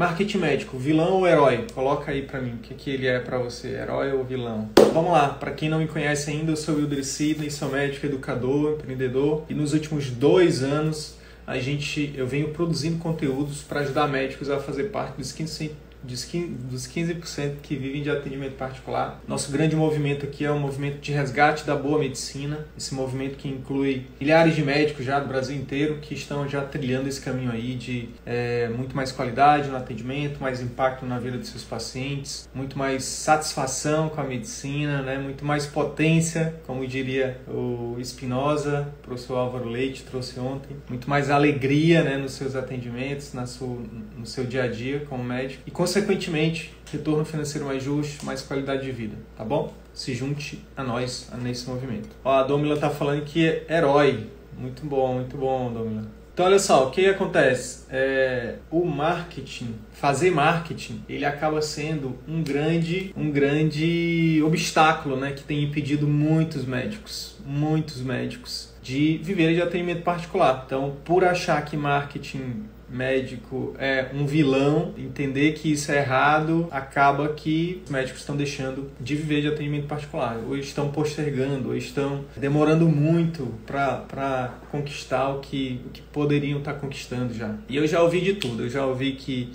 Marketing médico, vilão ou herói? Coloca aí pra mim o que, que ele é pra você, herói ou vilão. Vamos lá, para quem não me conhece ainda, eu sou Wilder Sidney, sou médico, educador, empreendedor e nos últimos dois anos a gente, eu venho produzindo conteúdos para ajudar médicos a fazer parte dos 15 dos 15% que vivem de atendimento particular. Nosso grande movimento aqui é um movimento de resgate da boa medicina, esse movimento que inclui milhares de médicos já do Brasil inteiro que estão já trilhando esse caminho aí de é, muito mais qualidade no atendimento, mais impacto na vida dos seus pacientes, muito mais satisfação com a medicina, né? muito mais potência, como diria o Espinosa, o professor Álvaro Leite trouxe ontem, muito mais alegria né, nos seus atendimentos, na sua, no seu dia a dia como médico e, consequentemente, retorno financeiro mais justo, mais qualidade de vida, tá bom? Se junte a nós nesse movimento. Ó, a Domila tá falando que é herói. Muito bom, muito bom, Domila. Então, olha só, o que acontece? É, o marketing, fazer marketing, ele acaba sendo um grande, um grande obstáculo, né? Que tem impedido muitos médicos, muitos médicos de viver de atendimento particular. Então, por achar que marketing médico é um vilão, entender que isso é errado, acaba que os médicos estão deixando de viver de atendimento particular, ou estão postergando, ou estão demorando muito para conquistar o que, o que poderiam estar tá conquistando já. E eu já ouvi de tudo, eu já ouvi que,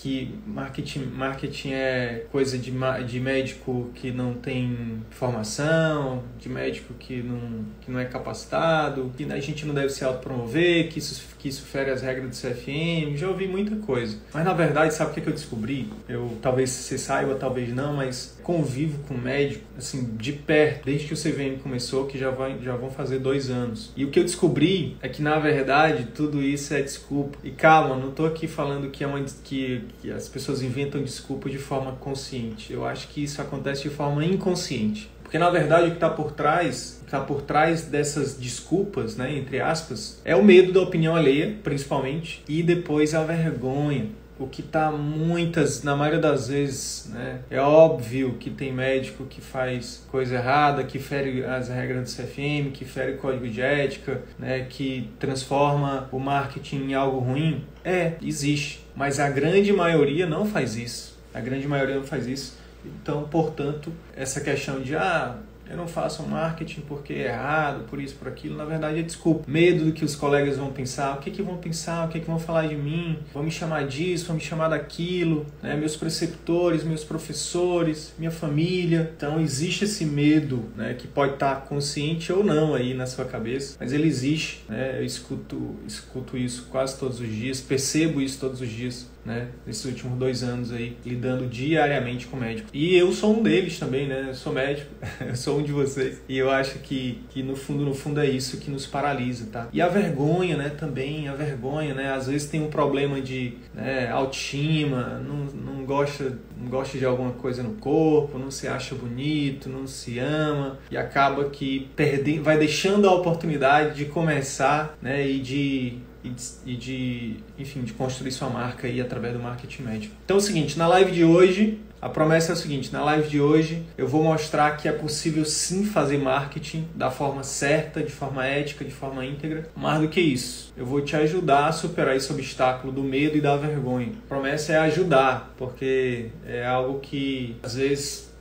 que marketing, marketing é coisa de, de médico que não tem formação, de médico que não, que não é capacitado, que a gente não deve se autopromover, que isso, que isso fere as regras do CFM já ouvi muita coisa. Mas na verdade, sabe o que, é que eu descobri? Eu talvez você saiba, talvez não, mas convivo com médico, assim, de perto, desde que o CVM começou, que já, vai, já vão fazer dois anos. E o que eu descobri é que, na verdade, tudo isso é desculpa. E calma, não tô aqui falando que, é uma, que, que as pessoas inventam desculpa de forma consciente. Eu acho que isso acontece de forma inconsciente. Porque na verdade o que está por trás, está por trás dessas desculpas, né, entre aspas, é o medo da opinião alheia, principalmente, e depois a vergonha. O que está muitas, na maioria das vezes, né, é óbvio que tem médico que faz coisa errada, que fere as regras do CFM, que fere o código de ética, né, que transforma o marketing em algo ruim. É, existe. Mas a grande maioria não faz isso. A grande maioria não faz isso. Então, portanto, essa questão de ah, eu não faço marketing porque é errado, por isso, por aquilo, na verdade é desculpa. Medo do que os colegas vão pensar, o que, que vão pensar, o que, que vão falar de mim, vão me chamar disso, vão me chamar daquilo, né? meus preceptores, meus professores, minha família. Então existe esse medo, né? que pode estar consciente ou não aí na sua cabeça, mas ele existe. Né? Eu escuto, escuto isso quase todos os dias, percebo isso todos os dias né, nesses últimos dois anos aí, lidando diariamente com médico. E eu sou um deles também, né? Eu sou médico, eu sou um de vocês. E eu acho que, que no fundo, no fundo é isso que nos paralisa, tá? E a vergonha, né, também, a vergonha, né? Às vezes tem um problema de né, autoestima, não, não, gosta, não gosta de alguma coisa no corpo, não se acha bonito, não se ama, e acaba que perde, vai deixando a oportunidade de começar, né, e de e de, e de, enfim, de construir sua marca aí através do marketing médico. Então é o seguinte, na live de hoje, a promessa é o seguinte, na live de hoje eu vou mostrar que é possível sim fazer marketing da forma certa, de forma ética, de forma íntegra. Mais do que isso, eu vou te ajudar a superar esse obstáculo do medo e da vergonha. A promessa é ajudar, porque é algo que às vezes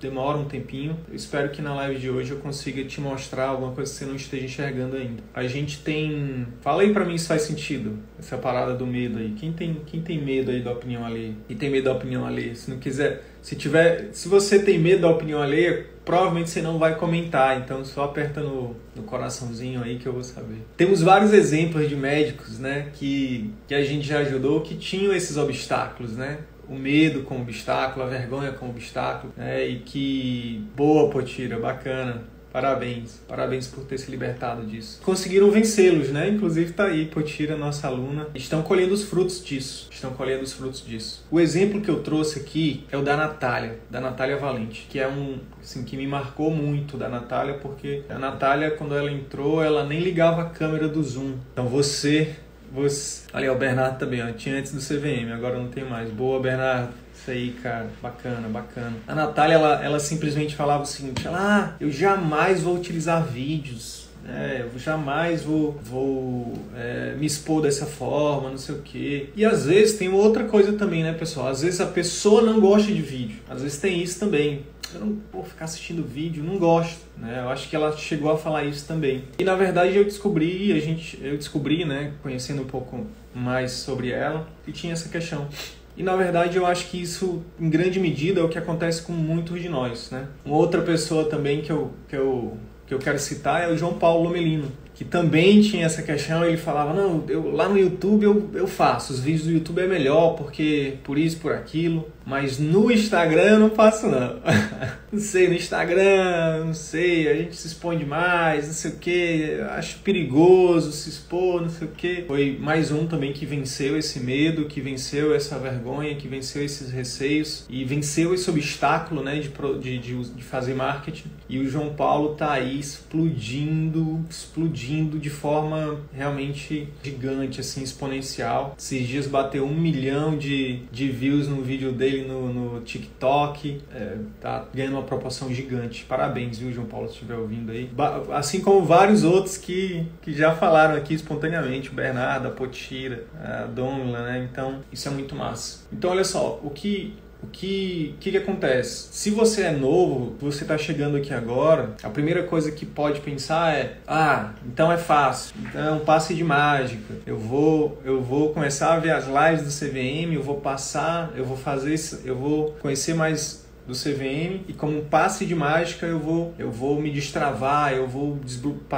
demora um tempinho. Eu espero que na live de hoje eu consiga te mostrar alguma coisa que você não esteja enxergando ainda. A gente tem. Fala aí pra mim se faz sentido essa parada do medo aí. Quem tem, quem tem medo aí da opinião alheia? E tem medo da opinião alheia? Se não quiser. Se tiver. Se você tem medo da opinião alheia, provavelmente você não vai comentar. Então só aperta no, no coraçãozinho aí que eu vou saber. Temos vários exemplos de médicos, né? Que, que a gente já ajudou que tinham esses obstáculos, né? O medo como obstáculo, a vergonha como obstáculo, né? E que boa, Potira, bacana. Parabéns, parabéns por ter se libertado disso. Conseguiram vencê-los, né? Inclusive tá aí, Potira, nossa aluna. Estão colhendo os frutos disso. Estão colhendo os frutos disso. O exemplo que eu trouxe aqui é o da Natália, da Natália Valente, que é um, assim, que me marcou muito da Natália, porque a Natália, quando ela entrou, ela nem ligava a câmera do Zoom. Então você você... Olha, o Bernardo também, ó. Tinha antes do CVM, agora não tem mais. Boa, Bernardo. Isso aí, cara. Bacana, bacana. A Natália, ela, ela simplesmente falava o seguinte: ela, ah, eu jamais vou utilizar vídeos. É, eu jamais vou, vou é, me expor dessa forma, não sei o quê. E às vezes tem outra coisa também, né, pessoal? Às vezes a pessoa não gosta de vídeo. Às vezes tem isso também eu não vou ficar assistindo vídeo, não gosto, né? Eu acho que ela chegou a falar isso também. E na verdade eu descobri, a gente, eu descobri, né, conhecendo um pouco mais sobre ela, que tinha essa questão. E na verdade eu acho que isso, em grande medida, é o que acontece com muitos de nós, né? Uma outra pessoa também que eu, que eu, que eu quero citar é o João Paulo Lomelino que também tinha essa questão, ele falava, não, eu, lá no YouTube eu, eu faço, os vídeos do YouTube é melhor, porque por isso, por aquilo, mas no Instagram eu não faço não. não sei, no Instagram, não sei, a gente se expõe demais, não sei o que, acho perigoso se expor, não sei o que. Foi mais um também que venceu esse medo, que venceu essa vergonha, que venceu esses receios e venceu esse obstáculo, né, de, de, de, de fazer marketing. E o João Paulo tá aí explodindo, explodindo de forma realmente gigante, assim, exponencial. Esses dias bateu um milhão de, de views no vídeo dele no, no TikTok. É, tá ganhando uma proporção gigante. Parabéns, viu, João Paulo, se estiver ouvindo aí. Ba assim como vários outros que, que já falaram aqui espontaneamente. O Bernardo, a Potira, a Domila, né? Então, isso é muito massa. Então, olha só, o que o que, que, que acontece? Se você é novo, você está chegando aqui agora, a primeira coisa que pode pensar é: ah, então é fácil, então é um passe de mágica. Eu vou, eu vou começar a ver as lives do CVM, eu vou passar, eu vou fazer, eu vou conhecer mais do CVM e como um passe de mágica eu vou eu vou me destravar, eu vou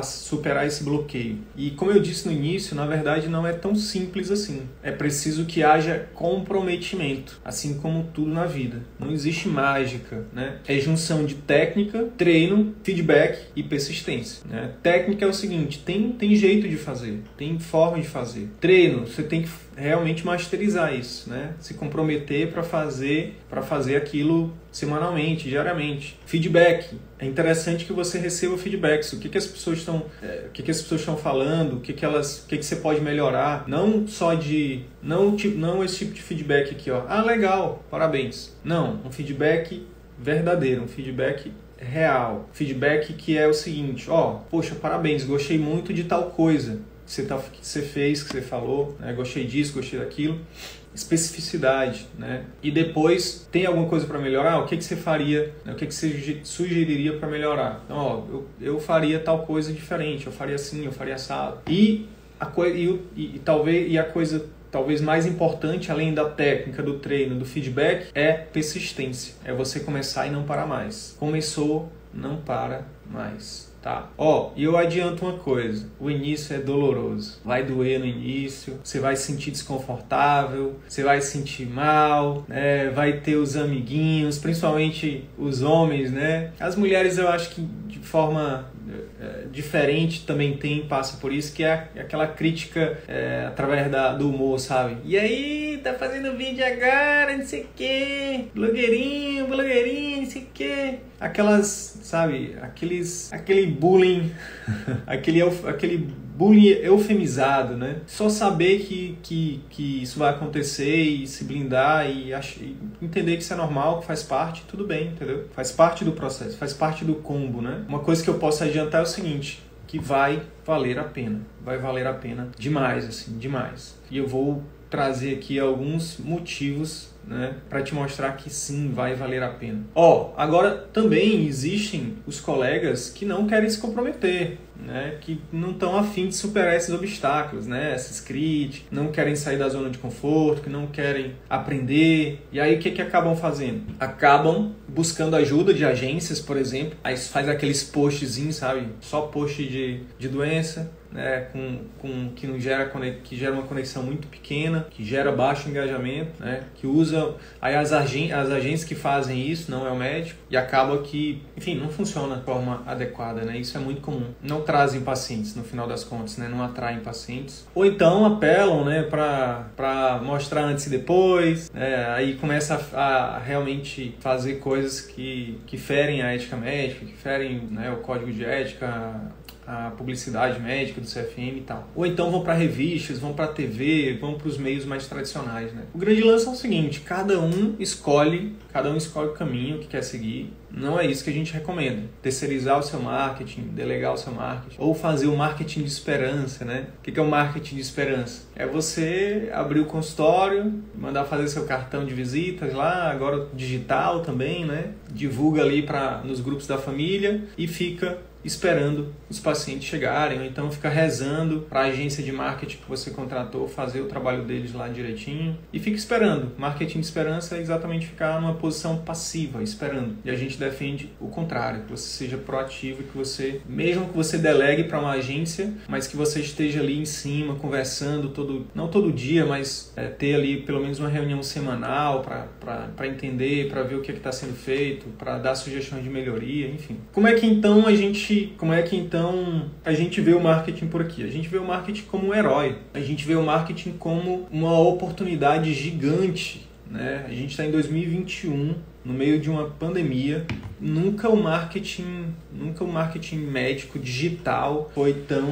superar esse bloqueio. E como eu disse no início, na verdade não é tão simples assim. É preciso que haja comprometimento, assim como tudo na vida. Não existe mágica, né? É junção de técnica, treino, feedback e persistência. Né? Técnica é o seguinte, tem tem jeito de fazer, tem forma de fazer. Treino, você tem que realmente masterizar isso, né? Se comprometer para fazer, para fazer aquilo semanalmente, diariamente. Feedback. É interessante que você receba feedbacks. O que, que as pessoas estão, é, o que, que as pessoas estão falando, o que, que elas, o que, que você pode melhorar. Não só de, não tipo, não esse tipo de feedback aqui, ó. Ah, legal, parabéns. Não, um feedback verdadeiro, um feedback real. Feedback que é o seguinte, ó, poxa, parabéns, gostei muito de tal coisa que você, tá, que você fez, que você falou, né? gostei disso, gostei daquilo. Especificidade, né? E depois, tem alguma coisa para melhorar? O que, que você faria? Né? O que, que você sugeriria para melhorar? Então, ó, eu, eu faria tal coisa diferente, eu faria assim, eu faria assado. E a, e, e, e talvez e a coisa talvez mais importante, além da técnica, do treino, do feedback, é persistência. É você começar e não parar mais. Começou, não para mais tá? Ó, e eu adianto uma coisa: o início é doloroso. Vai doer no início, você vai se sentir desconfortável, você vai se sentir mal, né? Vai ter os amiguinhos, principalmente os homens, né? As mulheres eu acho que de forma é, diferente também tem, passa por isso, que é aquela crítica é, através da, do humor, sabe? E aí, tá fazendo vídeo agora, não sei o que, blogueirinho, blogueirinho, não sei o que. Aquelas, sabe, aqueles, aquele bullying, aquele, aquele bullying eufemizado, né? Só saber que, que, que isso vai acontecer e se blindar e, ach... e entender que isso é normal, que faz parte, tudo bem, entendeu? Faz parte do processo, faz parte do combo, né? Uma coisa que eu posso adiantar é o seguinte, que vai valer a pena, vai valer a pena demais, assim, demais. E eu vou trazer aqui alguns motivos né, para te mostrar que sim, vai valer a pena. Ó, oh, agora também existem os colegas que não querem se comprometer, né, que não estão afim de superar esses obstáculos, né, essas críticas, não querem sair da zona de conforto, que não querem aprender. E aí o que que acabam fazendo? Acabam buscando ajuda de agências, por exemplo, aí faz aqueles postzinhos, sabe? Só post de, de doença, né, com, com, que, não gera, que gera uma conexão muito pequena, que gera baixo engajamento, né, que usa aí as, agen, as agências que fazem isso, não é o médico, e acaba que, enfim, não funciona de forma adequada, né, isso é muito comum. Não trazem pacientes no final das contas, né, não atraem pacientes. Ou então apelam né, para mostrar antes e depois, né, aí começa a, a, realmente fazer coisas que, que ferem a ética médica, que ferem né, o código de ética, a publicidade médica do CFM e tal. Ou então vão para revistas, vão para TV, vão para os meios mais tradicionais, né? O grande lance é o seguinte, cada um escolhe, cada um escolhe o caminho que quer seguir. Não é isso que a gente recomenda. Terceirizar o seu marketing, delegar o seu marketing, ou fazer o marketing de esperança, né? O que é o marketing de esperança? É você abrir o consultório, mandar fazer seu cartão de visitas lá, agora digital também, né? Divulga ali para nos grupos da família e fica esperando os pacientes chegarem, ou então fica rezando para a agência de marketing que você contratou fazer o trabalho deles lá direitinho e fica esperando. Marketing de esperança é exatamente ficar numa posição passiva, esperando. E a gente defende o contrário, que você seja proativo, que você, mesmo que você delegue para uma agência, mas que você esteja ali em cima conversando todo, não todo dia, mas é, ter ali pelo menos uma reunião semanal para entender, para ver o que é está sendo feito, para dar sugestões de melhoria, enfim. Como é que então a gente como é que então a gente vê o marketing por aqui? A gente vê o marketing como um herói. A gente vê o marketing como uma oportunidade gigante, né? A gente está em 2021 no meio de uma pandemia, nunca o marketing, nunca o marketing médico digital foi tão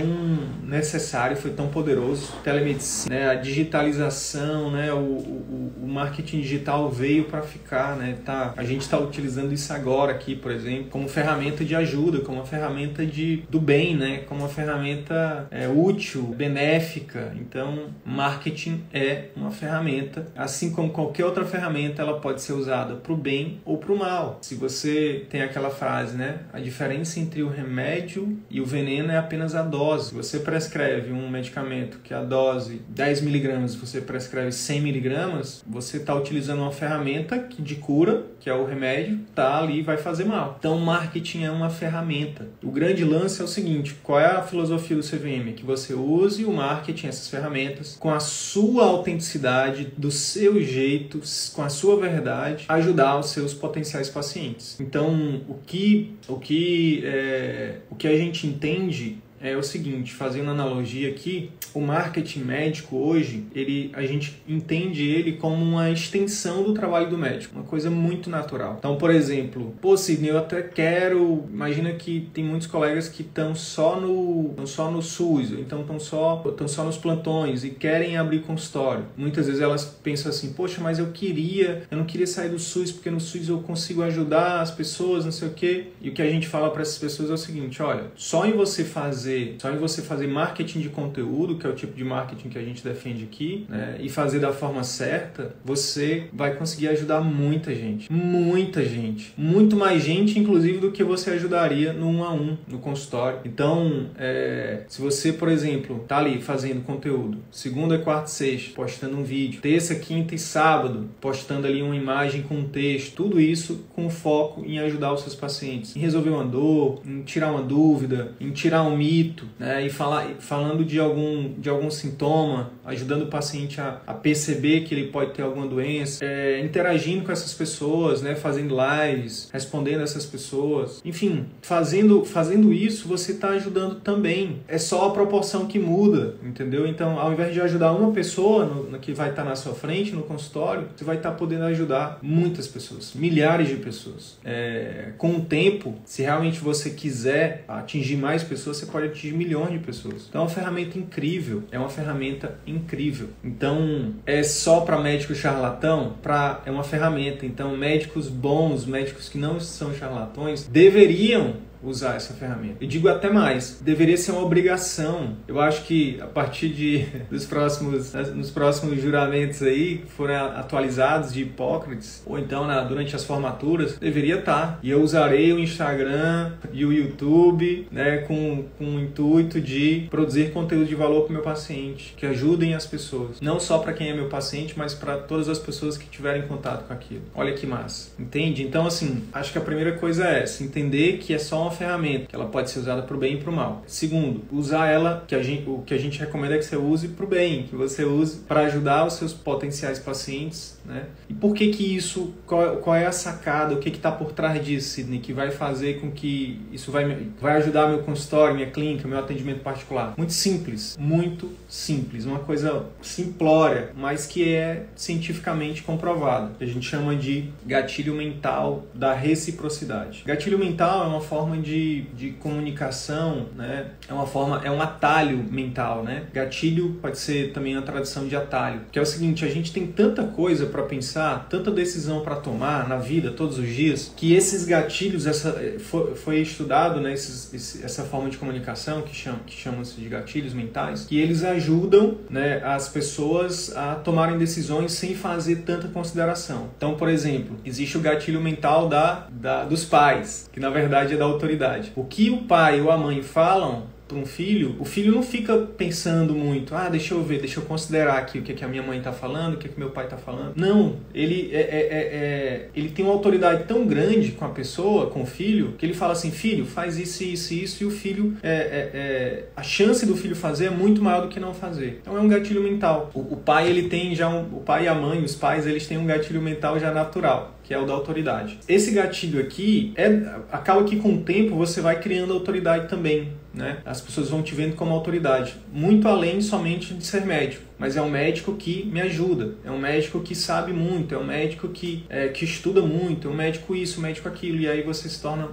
necessário, foi tão poderoso. Telemedicina, né, a digitalização, né, o, o, o marketing digital veio para ficar, né? Tá, a gente está utilizando isso agora aqui, por exemplo, como ferramenta de ajuda, como uma ferramenta de do bem, né? Como uma ferramenta é, útil, benéfica. Então, marketing é uma ferramenta, assim como qualquer outra ferramenta, ela pode ser usada para o bem ou para o mal. Se você tem aquela frase, né? A diferença entre o remédio e o veneno é apenas a dose. Se você prescreve um medicamento que a dose 10 miligramas, você prescreve 100 miligramas, você está utilizando uma ferramenta de cura, que é o remédio, tá ali e vai fazer mal. Então, marketing é uma ferramenta. O grande lance é o seguinte: qual é a filosofia do CVM? Que você use o marketing, essas ferramentas, com a sua autenticidade, do seu jeito, com a sua verdade, ajudar os seus potenciais pacientes. Então, o que, o que, é, o que a gente entende é o seguinte, fazendo analogia aqui, o marketing médico hoje, ele, a gente entende ele como uma extensão do trabalho do médico, uma coisa muito natural. Então, por exemplo, pô, Sidney, eu até quero, imagina que tem muitos colegas que estão só no, estão só no SUS, então estão só, estão só nos plantões e querem abrir consultório. Muitas vezes elas pensam assim, poxa, mas eu queria, eu não queria sair do SUS porque no SUS eu consigo ajudar as pessoas, não sei o quê. E o que a gente fala para essas pessoas é o seguinte, olha, só em você fazer fazer, só em você fazer marketing de conteúdo, que é o tipo de marketing que a gente defende aqui, né, e fazer da forma certa, você vai conseguir ajudar muita gente. Muita gente. Muito mais gente, inclusive, do que você ajudaria no um a um, no consultório. Então, é, se você, por exemplo, tá ali fazendo conteúdo, segunda, quarta e sexta, postando um vídeo, terça, quinta e sábado, postando ali uma imagem com um texto, tudo isso com foco em ajudar os seus pacientes, em resolver uma dor, em tirar uma dúvida, em tirar um mito, né? E falar, falando de algum, de algum sintoma, ajudando o paciente a, a perceber que ele pode ter alguma doença, é, interagindo com essas pessoas, né? Fazendo lives, respondendo essas pessoas. Enfim, fazendo, fazendo isso, você está ajudando também. É só a proporção que muda, entendeu? Então, ao invés de ajudar uma pessoa no, no que vai estar tá na sua frente, no consultório, você vai estar tá podendo ajudar muitas pessoas, milhares de pessoas. É, com o tempo, se realmente você quiser atingir mais pessoas, você pode atingir milhões de pessoas. Então é uma ferramenta incrível, é uma ferramenta incrível. Então é só para médico charlatão? Pra, é uma ferramenta. Então médicos bons, médicos que não são charlatões, deveriam usar essa ferramenta. Eu digo até mais, deveria ser uma obrigação. Eu acho que a partir de dos próximos nos próximos juramentos aí que foram atualizados de Hipócrates ou então na, durante as formaturas, deveria estar. E eu usarei o Instagram e o YouTube, né, com, com o intuito de produzir conteúdo de valor para o meu paciente, que ajudem as pessoas, não só para quem é meu paciente, mas para todas as pessoas que tiverem contato com aquilo. Olha que massa. Entende? Então assim, acho que a primeira coisa é essa, entender que é só uma ferramenta, que ela pode ser usada para o bem e para o mal. Segundo, usar ela, que a gente, o que a gente recomenda é que você use para o bem, que você use para ajudar os seus potenciais pacientes, né? E por que que isso, qual, qual é a sacada, o que está por trás disso, Sidney, que vai fazer com que isso vai, vai ajudar meu consultório, minha clínica, meu atendimento particular? Muito simples, muito simples, uma coisa simplória, mas que é cientificamente comprovada. A gente chama de gatilho mental da reciprocidade. Gatilho mental é uma forma de, de comunicação, né? É uma forma, é um atalho mental, né? Gatilho pode ser também a tradução de atalho, que é o seguinte, a gente tem tanta coisa para pensar, tanta decisão para tomar na vida todos os dias, que esses gatilhos, essa foi, foi estudado, né, esses, esse, essa forma de comunicação que chama que chamam-se de gatilhos mentais, que eles ajudam, né, as pessoas a tomarem decisões sem fazer tanta consideração. Então, por exemplo, existe o gatilho mental da, da dos pais, que na verdade é da autoridade. O que o pai ou a mãe falam para um filho, o filho não fica pensando muito, ah, deixa eu ver, deixa eu considerar aqui o que, é que a minha mãe está falando, o que, é que meu pai está falando. Não, ele, é, é, é, é, ele tem uma autoridade tão grande com a pessoa, com o filho, que ele fala assim, filho, faz isso, isso, isso, e o filho, é, a chance do filho fazer é muito maior do que não fazer. Então é um gatilho mental. O, o pai, ele tem já, um, o pai e a mãe, os pais, eles têm um gatilho mental já natural que é o da autoridade. Esse gatilho aqui é acaba que com o tempo você vai criando autoridade também, né? As pessoas vão te vendo como autoridade, muito além somente de ser médico. Mas é um médico que me ajuda, é um médico que sabe muito, é um médico que, é, que estuda muito, é um médico isso, um médico aquilo, e aí você se torna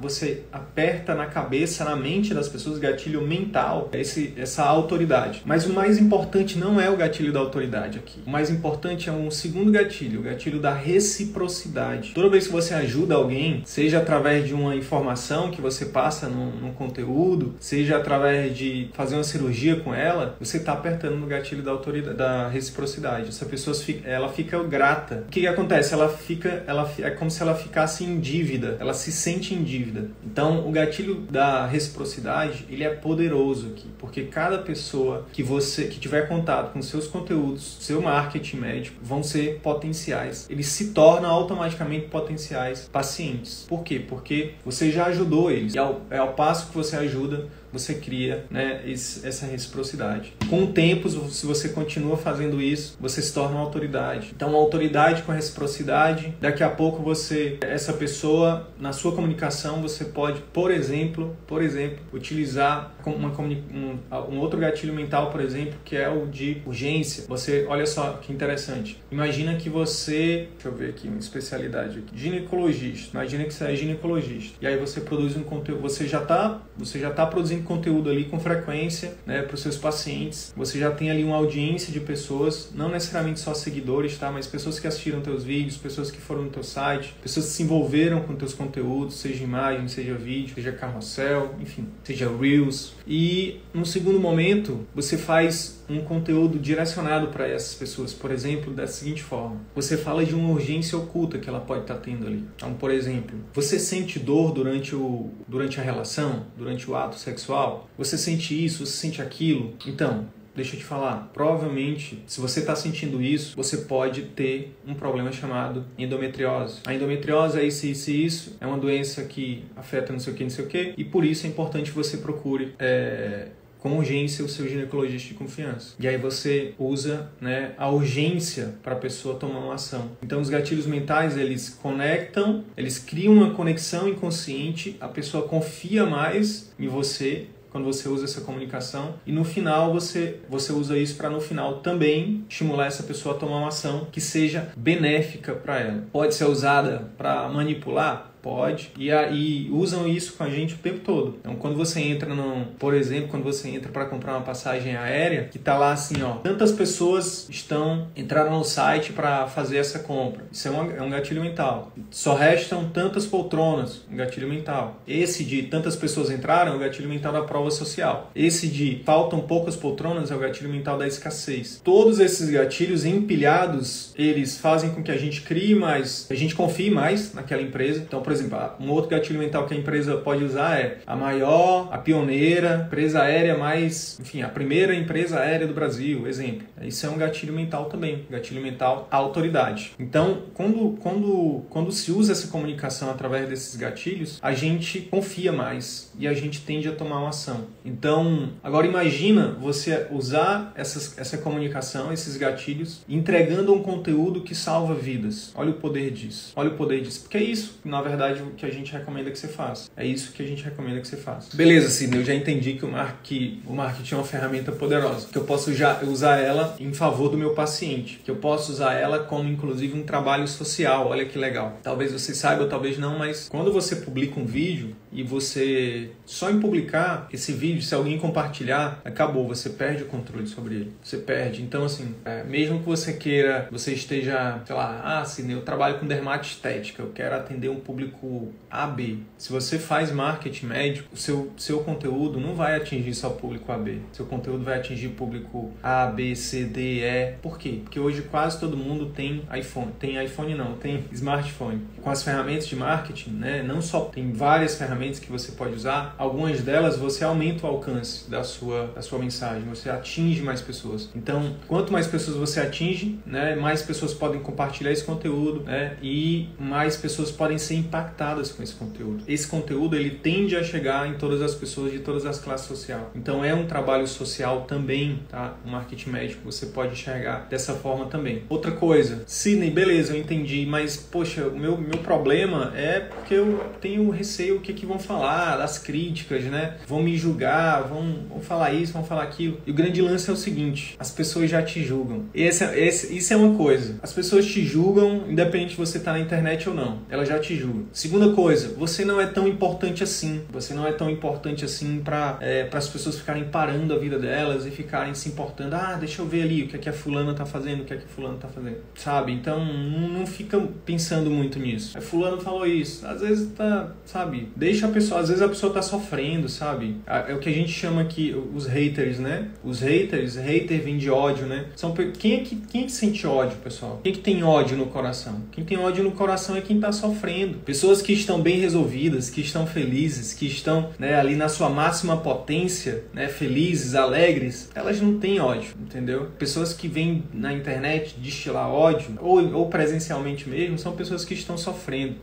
você aperta na cabeça, na mente das pessoas gatilho mental, esse, essa autoridade. Mas o mais importante não é o gatilho da autoridade aqui. O mais importante é um segundo gatilho, o gatilho da reciprocidade. Toda vez que você ajuda alguém, seja através de uma informação que você passa num, num conteúdo, seja através de fazer uma cirurgia com ela, você está apertando no gatilho da autoridade, da reciprocidade. Essa pessoa ela fica grata. O que, que acontece? Ela fica, ela é como se ela ficasse em dívida. Ela se sente em dívida. Então, o gatilho da reciprocidade, ele é poderoso aqui, porque cada pessoa que você que tiver contato com seus conteúdos, seu marketing médico, vão ser potenciais. Eles se tornam automaticamente potenciais pacientes. Por quê? Porque você já ajudou eles. E ao, é ao passo que você ajuda, você cria né, essa reciprocidade. Com o tempo, se você continua fazendo isso, você se torna uma autoridade. Então, uma autoridade com reciprocidade, daqui a pouco você, essa pessoa, na sua comunicação, você pode, por exemplo, por exemplo, utilizar uma, um, um outro gatilho mental, por exemplo, que é o de urgência. Você, olha só que interessante. Imagina que você, deixa eu ver aqui uma especialidade aqui, ginecologista. Imagina que você é ginecologista. E aí você produz um conteúdo, você já está, você já tá produzindo conteúdo ali com frequência né, para os seus pacientes. Você já tem ali uma audiência de pessoas, não necessariamente só seguidores, tá? mas pessoas que assistiram teus vídeos, pessoas que foram no teu site, pessoas que se envolveram com teus conteúdos, seja imagem, seja vídeo, seja carrossel, enfim, seja Reels. E no segundo momento, você faz um conteúdo direcionado para essas pessoas, por exemplo, da seguinte forma: você fala de uma urgência oculta que ela pode estar tá tendo ali. Então, por exemplo, você sente dor durante, o, durante a relação, durante o ato sexual? Você sente isso, você sente aquilo? Então, deixa eu te falar, provavelmente, se você está sentindo isso, você pode ter um problema chamado endometriose. A endometriose é isso, isso e isso, é uma doença que afeta não sei o que, não sei o que, e por isso é importante você procure é, com urgência o seu ginecologista de confiança. E aí você usa né, a urgência para a pessoa tomar uma ação. Então os gatilhos mentais eles conectam, eles criam uma conexão inconsciente, a pessoa confia mais em você quando você usa essa comunicação e no final você você usa isso para no final também estimular essa pessoa a tomar uma ação que seja benéfica para ela. Pode ser usada para manipular, pode, e, aí usam isso com a gente o tempo todo. Então, quando você entra por exemplo, quando você entra para comprar uma passagem aérea, que tá lá assim, ó, tantas pessoas estão entraram no site para fazer essa compra. Isso é um, é um gatilho mental. Só restam tantas poltronas, um gatilho mental. Esse de tantas pessoas entraram é o gatilho mental da prova social. Esse de faltam poucas poltronas é o gatilho mental da escassez. Todos esses gatilhos empilhados, eles fazem com que a gente crie mais, a gente confie mais naquela empresa. Então, por exemplo, um outro gatilho mental que a empresa pode usar é a maior, a pioneira, empresa aérea mais, enfim, a primeira empresa aérea do Brasil, exemplo. Isso é um gatilho mental também, gatilho mental autoridade. Então, quando, quando, quando se usa essa comunicação através desses gatilhos, a gente confia mais e a gente tende a tomar uma ação. Então, agora imagina você usar essas, essa comunicação, esses gatilhos, entregando um conteúdo que salva vidas. Olha o poder disso. Olha o poder disso. Porque é isso, na verdade, que a gente recomenda que você faça. É isso que a gente recomenda que você faça. Beleza, Sidney, eu já entendi que o, mar o marketing é uma ferramenta poderosa, que eu posso já usar ela em favor do meu paciente, que eu posso usar ela como, inclusive, um trabalho social. Olha que legal. Talvez você saiba, talvez não, mas quando você publica um vídeo e você só em publicar esse vídeo, se alguém compartilhar, acabou, você perde o controle sobre ele. Você perde. Então, assim, é, mesmo que você queira, você esteja, sei lá, ah, se eu trabalho com dermatestética, eu quero atender um público AB. Se você faz marketing médico, o seu, seu conteúdo não vai atingir só público AB. Seu conteúdo vai atingir público A, B, C, D, E. Por quê? Porque hoje quase todo mundo tem iPhone. Tem iPhone não, tem smartphone. Com as ferramentas de marketing, né? Não só tem várias ferramentas que você pode usar, algumas delas você aumenta o alcance da sua, da sua mensagem, você atinge mais pessoas. Então, quanto mais pessoas você atinge, né, mais pessoas podem compartilhar esse conteúdo, né, e mais pessoas podem ser impactadas com esse conteúdo. Esse conteúdo ele tende a chegar em todas as pessoas de todas as classes sociais. Então, é um trabalho social também, tá? O marketing médico você pode enxergar dessa forma também. Outra coisa, Sidney, beleza, eu entendi, mas poxa, o meu, meu problema é porque eu tenho receio o que, que vão falar, das críticas, né? Vão me julgar, vão, vão falar isso, vão falar aquilo. E o grande lance é o seguinte: as pessoas já te julgam. Esse, esse, isso é uma coisa. As pessoas te julgam, independente de você estar tá na internet ou não. Elas já te julgam. Segunda coisa, você não é tão importante assim. Você não é tão importante assim para é, as pessoas ficarem parando a vida delas e ficarem se importando. Ah, deixa eu ver ali o que é que a fulana tá fazendo, o que é que a fulana tá fazendo. Sabe? Então não fica pensando muito nisso. É fulano falou isso. Às vezes tá, sabe? Deixa a pessoa, às vezes a pessoa tá sofrendo, sabe? É o que a gente chama aqui os haters, né? Os haters, hater vem de ódio, né? São quem é que quem é que sente ódio, pessoal? Quem é que tem ódio no coração? Quem tem ódio no coração é quem tá sofrendo. Pessoas que estão bem resolvidas, que estão felizes, que estão, né, ali na sua máxima potência, né, felizes, alegres, elas não têm ódio, entendeu? Pessoas que vêm na internet destilar ódio ou, ou presencialmente mesmo, são pessoas que estão sofrendo.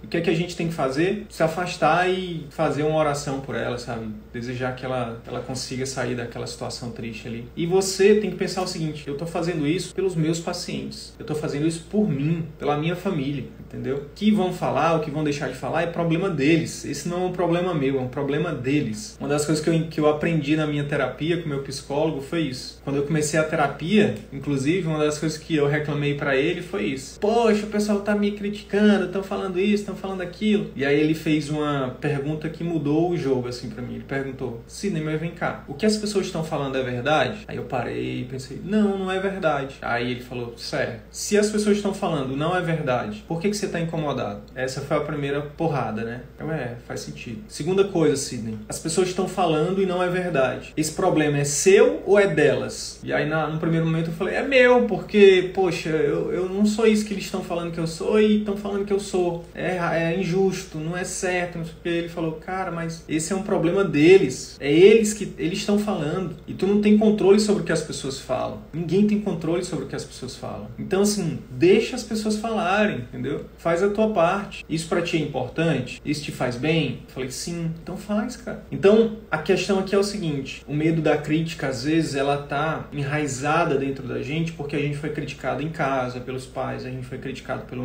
O que é que a gente tem que fazer? Se afastar e fazer uma oração por elas, sabe? Desejar que ela, ela consiga sair daquela situação triste ali. E você tem que pensar o seguinte: eu tô fazendo isso pelos meus pacientes. Eu tô fazendo isso por mim, pela minha família, entendeu? O que vão falar, o que vão deixar de falar é problema deles. Esse não é um problema meu, é um problema deles. Uma das coisas que eu, que eu aprendi na minha terapia com meu psicólogo foi isso. Quando eu comecei a terapia, inclusive, uma das coisas que eu reclamei para ele foi isso. Poxa, o pessoal tá me criticando, estão falando isso, estão falando aquilo. E aí ele fez uma pergunta que mudou o jogo assim para mim. Ele perguntou: "Cinema, vem cá. O que as pessoas estão falando é verdade?" Aí eu parei e pensei: "Não, não é verdade." Aí ele falou: "Sério. Se as pessoas estão falando não é verdade, por que que você tá incomodado?" Essa foi a primeira porrada, né? Eu, é, faz sentido. Segunda coisa, Sidney. As pessoas estão falando e não é verdade. Esse problema é seu ou é delas? E aí, na, no primeiro momento, eu falei, é meu, porque, poxa, eu, eu não sou isso que eles estão falando que eu sou e estão falando que eu sou. É, é injusto, não é certo. Não. Ele falou, cara, mas esse é um problema deles. É eles que eles estão falando. E tu não tem controle sobre o que as pessoas falam. Ninguém tem controle sobre o que as pessoas falam. Então, assim, deixa as pessoas falarem, entendeu? Faz a tua parte. Isso para ti é importante? Isso te faz bem? Eu falei, sim. Então faz, cara. Então, a questão aqui é o seguinte: o medo da crítica, às vezes, ela tá enraizada dentro da gente porque a gente foi criticado em casa pelos pais, a gente foi criticado pelo,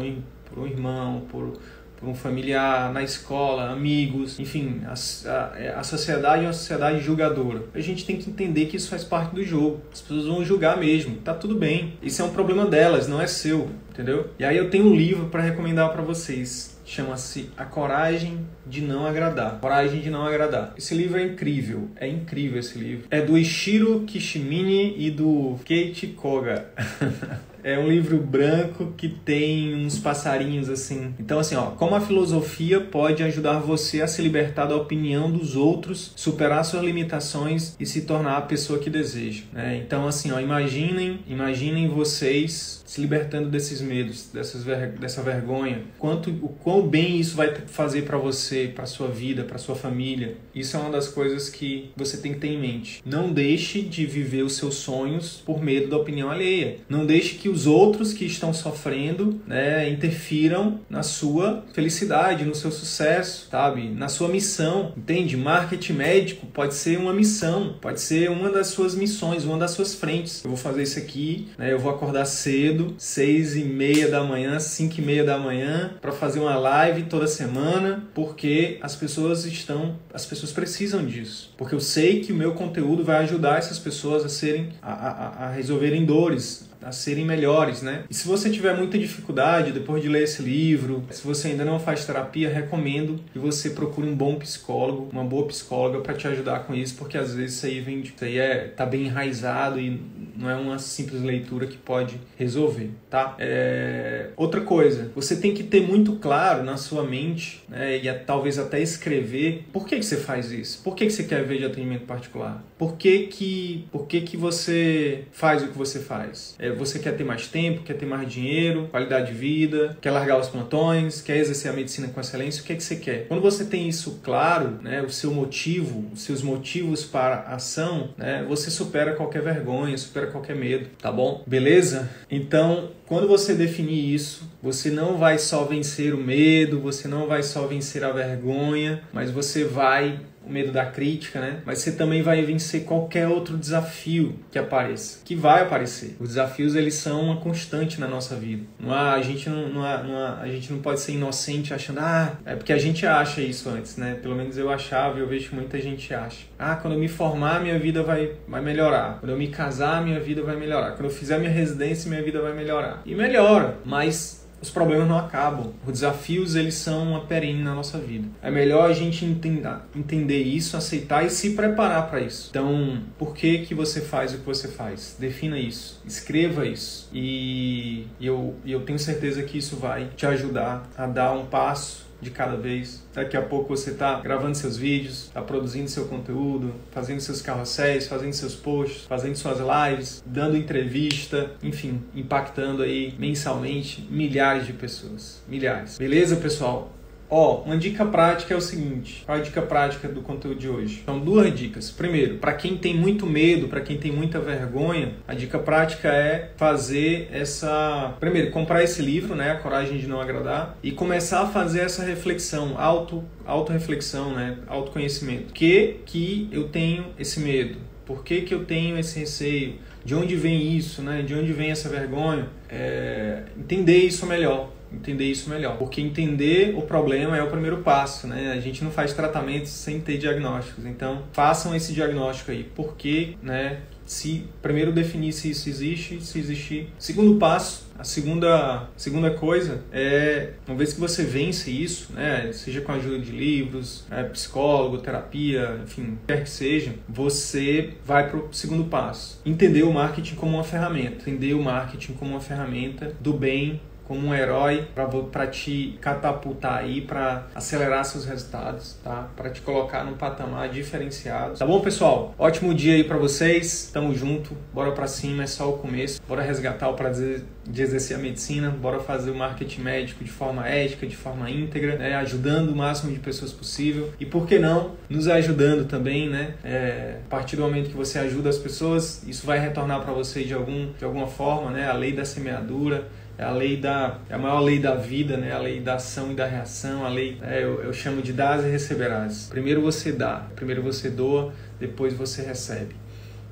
por um irmão, por por um familiar, na escola, amigos, enfim, a, a, a, sociedade é uma sociedade julgadora. A gente tem que entender que isso faz parte do jogo. As pessoas vão julgar mesmo, tá tudo bem. Isso é um problema delas, não é seu, entendeu? E aí eu tenho um livro para recomendar para vocês chama-se A Coragem de Não Agradar. Coragem de Não Agradar. Esse livro é incrível, é incrível esse livro. É do Ishiro Kishimine e do Keiichi Koga. É um livro branco que tem uns passarinhos assim. Então, assim, ó, como a filosofia pode ajudar você a se libertar da opinião dos outros, superar suas limitações e se tornar a pessoa que deseja. Né? Então, assim, ó, imaginem, imaginem vocês se libertando desses medos, dessas ver dessa vergonha. Quanto, o quão bem isso vai fazer para você, para sua vida, para sua família. Isso é uma das coisas que você tem que ter em mente. Não deixe de viver os seus sonhos por medo da opinião alheia. Não deixe que os outros que estão sofrendo, né, interfiram na sua felicidade, no seu sucesso, sabe? Na sua missão, entende? Marketing médico pode ser uma missão, pode ser uma das suas missões, uma das suas frentes. Eu vou fazer isso aqui, né? Eu vou acordar cedo, seis e meia da manhã, cinco e meia da manhã, para fazer uma live toda semana, porque as pessoas estão, as pessoas precisam disso, porque eu sei que o meu conteúdo vai ajudar essas pessoas a serem, a, a, a resolverem dores, a serem melhores, né? E se você tiver muita dificuldade depois de ler esse livro, se você ainda não faz terapia, recomendo que você procure um bom psicólogo, uma boa psicóloga para te ajudar com isso, porque às vezes isso aí vem, isso aí é tá bem enraizado e não é uma simples leitura que pode resolver, tá? É... Outra coisa, você tem que ter muito claro na sua mente, né, e talvez até escrever, por que, que você faz isso? Por que, que você quer ver de atendimento particular? Por que que, por que, que você faz o que você faz? É, você quer ter mais tempo, quer ter mais dinheiro, qualidade de vida, quer largar os plantões, quer exercer a medicina com excelência, o que, é que você quer? Quando você tem isso claro, né, o seu motivo, os seus motivos para a ação, né, você supera qualquer vergonha, supera qualquer medo, tá bom? Beleza? Então, quando você definir isso, você não vai só vencer o medo, você não vai só vencer a vergonha, mas você vai o medo da crítica, né? Mas você também vai vencer qualquer outro desafio que apareça, que vai aparecer. Os desafios eles são uma constante na nossa vida. Não há, a gente não, não, há, não há, a gente não pode ser inocente achando ah é porque a gente acha isso antes, né? Pelo menos eu achava e eu vejo que muita gente acha. Ah, quando eu me formar minha vida vai vai melhorar. Quando eu me casar minha vida vai melhorar. Quando eu fizer minha residência minha vida vai melhorar. E melhora, mas os problemas não acabam. Os desafios eles são uma perene na nossa vida. É melhor a gente entender, entender isso, aceitar e se preparar para isso. Então, por que que você faz o que você faz? Defina isso, escreva isso e eu, eu tenho certeza que isso vai te ajudar a dar um passo de cada vez. Daqui a pouco você está gravando seus vídeos, está produzindo seu conteúdo, fazendo seus carrosséis, fazendo seus posts, fazendo suas lives, dando entrevista, enfim, impactando aí mensalmente milhares de pessoas. Milhares. Beleza, pessoal? Ó, uma dica prática é o seguinte: qual é a dica prática do conteúdo de hoje? São duas dicas. Primeiro, para quem tem muito medo, para quem tem muita vergonha, a dica prática é fazer essa. Primeiro, comprar esse livro, né? A Coragem de Não Agradar, e começar a fazer essa reflexão, auto, auto-reflexão, né? Autoconhecimento. Que que eu tenho esse medo? Por que, que eu tenho esse receio? De onde vem isso, né? De onde vem essa vergonha? É... entender isso melhor entender isso melhor. Porque entender o problema é o primeiro passo, né? A gente não faz tratamentos sem ter diagnósticos. Então, façam esse diagnóstico aí. Por que, né? Se primeiro definir se isso existe, se existir. Segundo passo, a segunda, segunda coisa é, uma vez que você vence isso, né, seja com a ajuda de livros, né, psicólogo, terapia, enfim, quer que seja, você vai para o segundo passo. Entender o marketing como uma ferramenta. Entender o marketing como uma ferramenta do bem como um herói para te catapultar aí, para acelerar seus resultados, tá? Para te colocar num patamar diferenciado. Tá bom, pessoal? Ótimo dia aí para vocês. Tamo junto. Bora para cima, é só o começo. Bora resgatar o prazer de exercer a medicina, bora fazer o marketing médico de forma ética, de forma íntegra, né? ajudando o máximo de pessoas possível. E por que não nos ajudando também, né? É, a partir do momento que você ajuda as pessoas, isso vai retornar para você de algum de alguma forma, né? A lei da semeadura é a lei da é a maior lei da vida, né? A lei da ação e da reação, a lei é, eu, eu chamo de dar e receberás. Primeiro você dá, primeiro você doa, depois você recebe.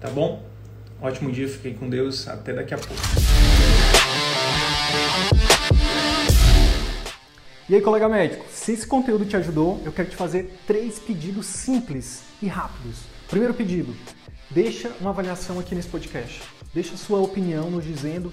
Tá bom? Ótimo dia, fiquei com Deus, até daqui a pouco. E aí, colega médico, se esse conteúdo te ajudou, eu quero te fazer três pedidos simples e rápidos. Primeiro pedido, deixa uma avaliação aqui nesse podcast. Deixa sua opinião nos dizendo